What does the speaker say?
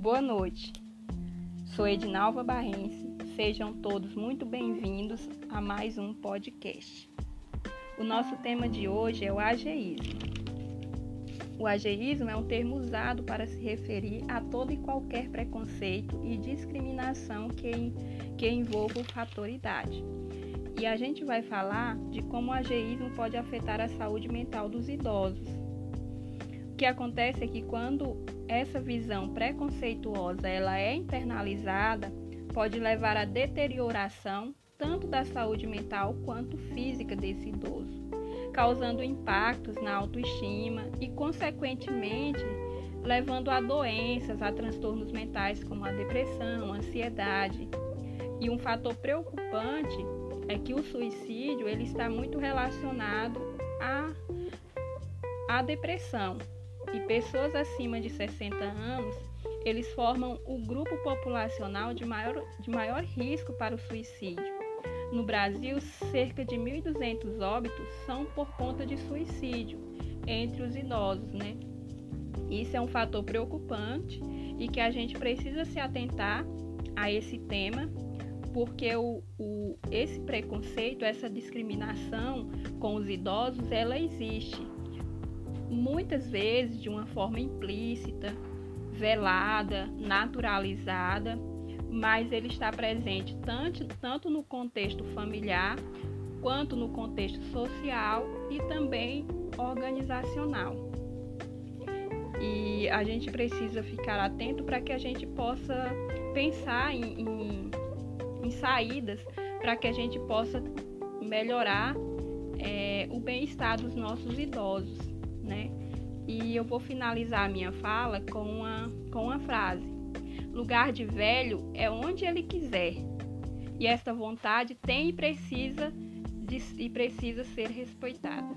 Boa noite. Sou Edinalva Barrense. Sejam todos muito bem-vindos a mais um podcast. O nosso tema de hoje é o ageísmo. O ageísmo é um termo usado para se referir a todo e qualquer preconceito e discriminação que, que envolva o fator idade. E a gente vai falar de como o ageísmo pode afetar a saúde mental dos idosos. Que acontece é que quando essa visão preconceituosa ela é internalizada, pode levar à deterioração tanto da saúde mental quanto física desse idoso, causando impactos na autoestima e, consequentemente, levando a doenças, a transtornos mentais como a depressão, a ansiedade. E um fator preocupante é que o suicídio ele está muito relacionado à, à depressão, e pessoas acima de 60 anos, eles formam o grupo populacional de maior, de maior risco para o suicídio. No Brasil, cerca de 1.200 óbitos são por conta de suicídio entre os idosos, né? Isso é um fator preocupante e que a gente precisa se atentar a esse tema, porque o, o, esse preconceito, essa discriminação com os idosos, ela existe muitas vezes de uma forma implícita, velada, naturalizada, mas ele está presente tanto, tanto no contexto familiar quanto no contexto social e também organizacional. E a gente precisa ficar atento para que a gente possa pensar em, em, em saídas para que a gente possa melhorar é, o bem-estar dos nossos idosos né? E eu vou finalizar a minha fala com uma, com uma frase: Lugar de velho é onde ele quiser. E esta vontade tem e precisa, de, e precisa ser respeitada.